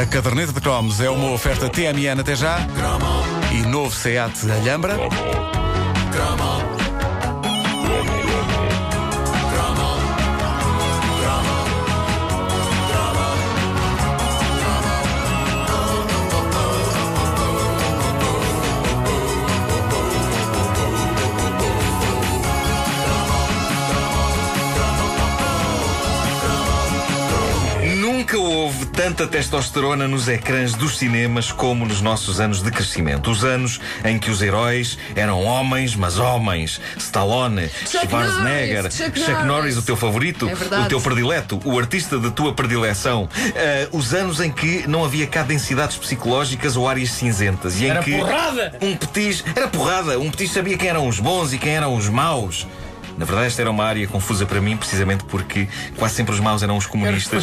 A caderneta de cromos é uma oferta TMN até já e novo SEAT Alhambra. Nunca houve tanta testosterona nos ecrãs dos cinemas como nos nossos anos de crescimento. Os anos em que os heróis eram homens, mas homens. Stallone, Chuck Schwarzenegger, Norris, Chuck Chuck Norris, Norris. o teu favorito, É o teu predileto, o artista de tua predileção. Ah, os anos em que não havia cá densidades psicológicas ou áreas cinzentas. E em Era que porrada! um petis era porrada. Um petis sabia quem eram os bons e quem eram os maus. Na verdade, esta era uma área confusa para mim, precisamente porque quase sempre os maus eram os comunistas.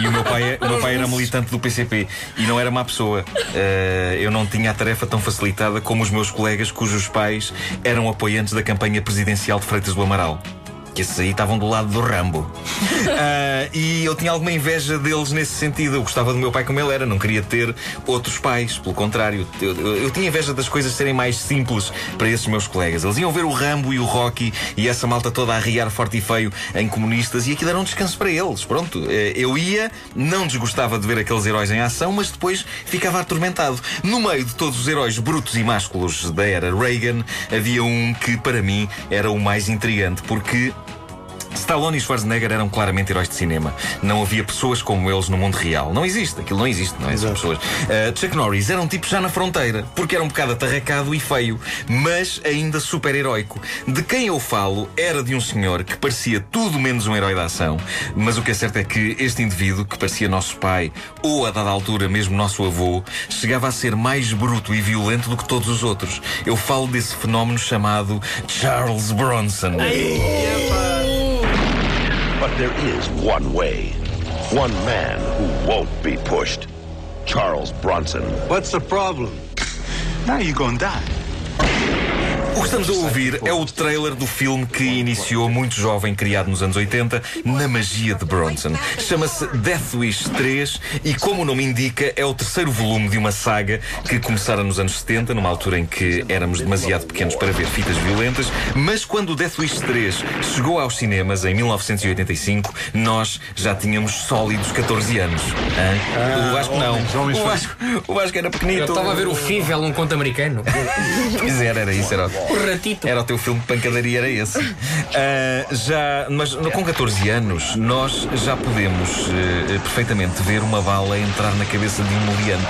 E o meu pai, o meu pai era militante do PCP e não era má pessoa. Eh, eu não tinha a tarefa tão facilitada como os meus colegas, cujos pais eram apoiantes da campanha presidencial de Freitas do Amaral. Que esses aí estavam do lado do Rambo. Ah, e eu tinha alguma inveja deles nesse sentido. Eu gostava do meu pai como ele era, não queria ter outros pais. Pelo contrário, eu, eu- eu tinha inveja das coisas serem mais simples para esses meus colegas. Eles iam ver o Rambo e o Rocky e essa malta toda a riar forte e feio em comunistas e aquilo era um descanso para eles. Pronto, eh, eu ia, não desgostava de ver aqueles heróis em ação, mas depois ficava atormentado. No meio de todos os heróis brutos e másculos da era Reagan, havia um que para mim era o mais intrigante, porque Stallone e Schwarzenegger eram claramente heróis de cinema. Não havia pessoas como eles no mundo real. Não existe, aquilo não existe, não é? Essas pessoas. Uh, Chuck Norris era um tipo já na fronteira, porque era um bocado atarracado e feio, mas ainda super-heróico. De quem eu falo era de um senhor que parecia tudo menos um herói da ação, mas o que é certo é que este indivíduo, que parecia nosso pai, ou a dada altura mesmo nosso avô, chegava a ser mais bruto e violento do que todos os outros. Eu falo desse fenómeno chamado Charles Bronson. But there is one way. One man who won't be pushed. Charles Bronson. What's the problem? Now you're gonna die. O que estamos a ouvir é o trailer do filme que iniciou muito jovem, criado nos anos 80, na magia de Bronson. Chama-se Death Wish 3 e, como o nome indica, é o terceiro volume de uma saga que começara nos anos 70, numa altura em que éramos demasiado pequenos para ver fitas violentas, mas quando Death Wish 3 chegou aos cinemas em 1985, nós já tínhamos sólidos 14 anos. Hã? o Vasco não. homens, homens o, Vasco, o Vasco era pequenito. Eu estava a ver o Fível, um conto americano. Pois era, era isso, era. O ratito. Era o teu filme de pancadaria, era esse. Ah, já, mas com 14 anos, nós já podemos eh, perfeitamente ver uma bala entrar na cabeça de um meliante,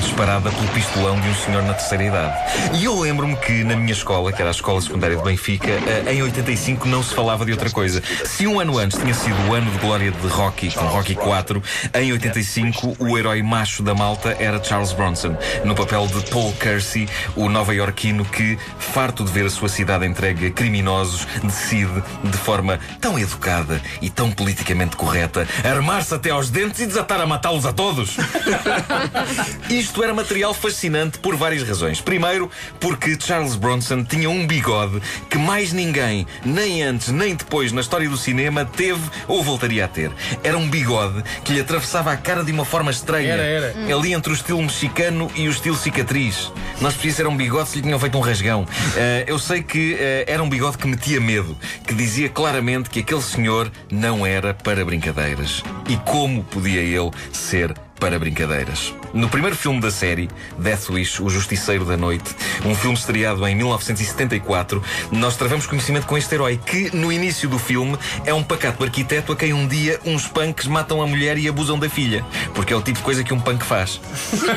disparada pelo pistolão de um senhor na terceira idade. E eu lembro-me que na minha escola, que era a escola secundária de Benfica, eh, em 85 não se falava de outra coisa. Se um ano antes tinha sido o ano de glória de Rocky, com Rocky 4, em 85 o herói macho da malta era Charles Bronson, no papel de Paul Kersey, o nova-iorquino que, farto de ver a sua cidade entregue a criminosos, decide, de forma tão educada e tão politicamente correta, armar-se até aos dentes e desatar a matá-los a todos. Isto era material fascinante por várias razões. Primeiro, porque Charles Bronson tinha um bigode que mais ninguém, nem antes nem depois na história do cinema, teve ou voltaria a ter. Era um bigode que lhe atravessava a cara de uma forma estranha. Era, era. Ali entre o estilo mexicano e o estilo cicatriz. Nós precisamos era um bigode se lhe tinham feito um rasgão. Eh, eu sei que eh, era um bigode que metia medo, que dizia claramente que aquele senhor não era para brincadeiras. E como podia ele ser para brincadeiras. No primeiro filme da série, Death Wish, O Justiceiro da Noite, um filme estreado em 1974, nós travamos conhecimento com este herói que, no início do filme, é um pacato arquiteto a quem um dia uns punks matam a mulher e abusam da filha. Porque é o tipo de coisa que um punk faz.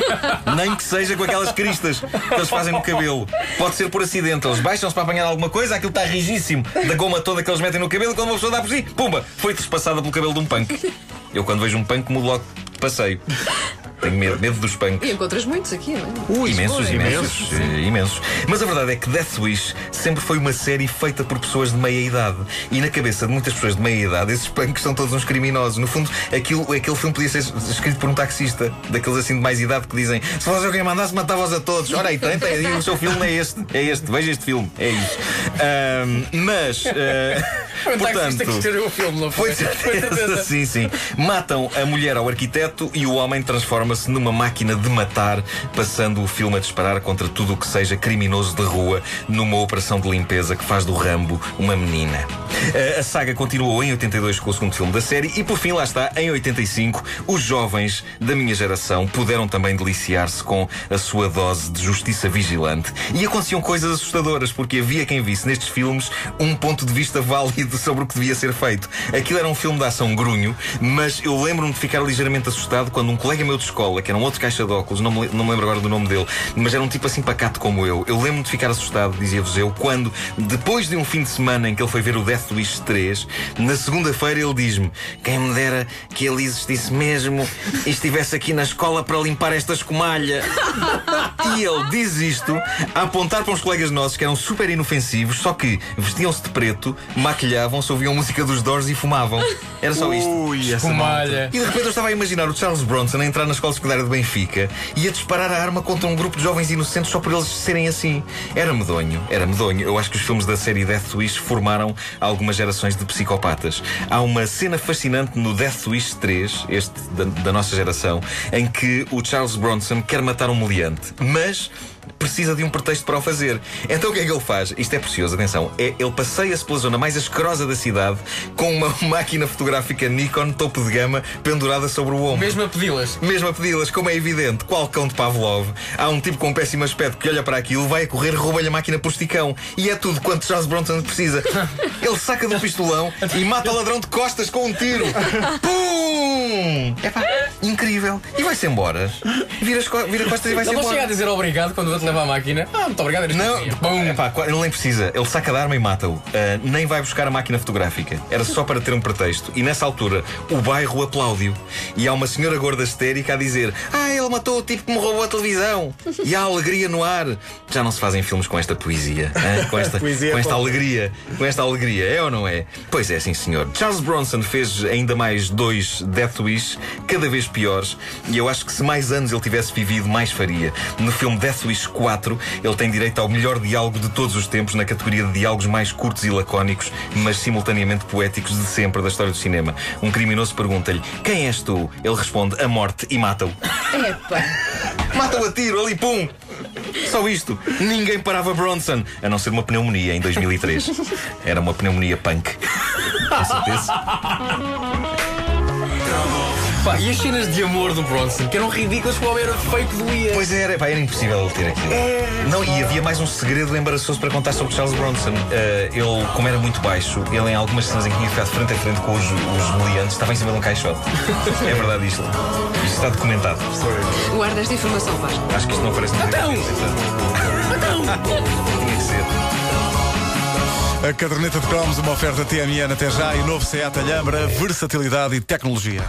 Nem que seja com aquelas cristas que eles fazem no cabelo. Pode ser por acidente. Eles baixam-se para apanhar alguma coisa, aquilo está rigíssimo da goma toda que eles metem no cabelo, quando uma pessoa dá por si, pumba, foi trespassada pelo cabelo de um punk. Eu, quando vejo um punk, mudo logo de passeio. Tenho medo, medo dos punks. E encontras muitos aqui, não é? imensos, sim, imensos, eh, imensos. Mas a verdade é que Death Wish sempre foi uma série feita por pessoas de meia idade. E na cabeça de muitas pessoas de meia idade, esses punks são todos uns criminosos. No fundo, aquilo, aquele filme podia ser escrito por um taxista, daqueles assim de mais idade que dizem: se fosse alguém mandasse, matava-os a todos. Ora aí, tem, tem, e o seu filme é este, é este, veja este filme, é isso. Ahm, mas, Foi taxista que portanto. escreveu o filme, não foi? Foi certeza, sim, sim. Matam a mulher ao arquiteto e o homem transforma-se transforma-se numa máquina de matar, passando o filme a disparar contra tudo o que seja criminoso de rua numa operação de limpeza que faz do Rambo uma menina. Uh, a saga continuou em 82 com o segundo filme da série e, por fim, lá está, em 85, os jovens da minha geração puderam também deliciar-se com a sua dose de justiça vigilante. E aconteciam coisas assustadoras, porque havia quem visse nestes filmes um ponto de vista válido sobre o que devia ser feito. Aquilo era um filme de ação grunho, mas eu lembro-me de ficar ligeiramente assustado quando um colega meu de escola, que era um outro caixa de óculos, não me, não me lembro agora do nome dele, mas era um tipo assim pacato como eu. Eu lembro-me de ficar assustado, dizia-vos eu, quando, depois de um fim de semana em que ele foi ver o Death Wish 3, na segunda-feira ele diz-me: Quem me dera que ele existisse mesmo e estivesse aqui na escola para limpar esta escumalha. e ele diz isto a apontar para uns colegas nossos que eram super inofensivos, só que vestiam-se de preto, maquilhavam-se, ouviam música dos Doors e fumavam. Era só isto. Ui, essa Escumalha. E de repente eu estava a imaginar o Charles Bronson a entrar na escola secundária de Benfica e a disparar a arma contra um grupo de jovens inocentes só por eles serem assim. Era medonho, era medonho. Eu acho que os filmes da série Death Wish formaram algumas gerações de psicopatas. Há uma cena fascinante no Death Wish 3, este da, da nossa geração, em que o Charles Bronson quer matar um meliante, mas precisa de um pretexto para o fazer. Então o que é que ele faz? Isto é precioso, atenção. É, ele passeia-se pela zona mais asquerosa da cidade com uma máquina fotográfica Nikon topo de gama pendurada sobre o ombro. Mesmo a pedi-las. Mesmo a pedi-las, como é evidente, qual cão de Pavlov, há um tipo com um péssimo aspecto que olha para aquilo, vai a correr, rouba-lhe a máquina por esticão. E é tudo quanto Charles Bronson precisa. Ele saca do pistolão e mata o ladrão de costas com um tiro. Pum! Epá, incrível. E vai-se embora. Vira, as co- vira costas e vai-se Ele não chega a embora. dizer obrigado quando o outro leva a máquina. Ah, muito obrigado. era Não, isto. Pum. epá, ele nem precisa. Ele saca da arma e mata-o. Ah, nem vai buscar a máquina fotográfica. Era só para ter um pretexto. E nessa altura, o bairro aplaudiu. E há uma senhora gorda histérica a dizer: Ah, ele matou o tipo que me roubou a televisão. E há alegria no ar. Já não se fazem filmes com esta poesia. hã? Com esta, Poesia com esta alegria. Com esta alegria. É ou não é? Pois é, sim, senhor. Charles Bronson fez ainda mais dois Death Wish, cada vez piores. E eu acho que se mais anos ele tivesse vivido, mais faria. No filme Death Wish 4, ele tem direito ao melhor diálogo de todos os tempos na categoria de diálogos mais curtos e lacónicos, mas simultaneamente poéticos de sempre da história do cinema. Um criminoso pergunta-lhe: Quem és tu? Ele responde: A morte e mata-o. Epa. Mata-o a tiro, ali, pum! Só isto. Ninguém parava Bronson, a não ser uma pneumonia em 2003. Era uma pneumonia punk. Com certeza. Pá, e as cenas de amor do Bronson, que eram ridículas, como o homem era feito doía. Pois é, era, pá, era impossível ele ter aquilo. Não, e havia mais um segredo embaraçoso para contar sobre Charles Bronson. Uh, ele, como era muito baixo, ele em algumas cenas em que tinha ficado frente a frente com os, os meliantes, estava em cima de um caixote. é verdade isto. Isto está documentado. Guarda esta informação, Vasco. Acho que isto não aparece no Então! Tinha que ser. A caderneta de cromos, uma oferta TMN até já e novo Seat Alhambra, versatilidade e tecnologia.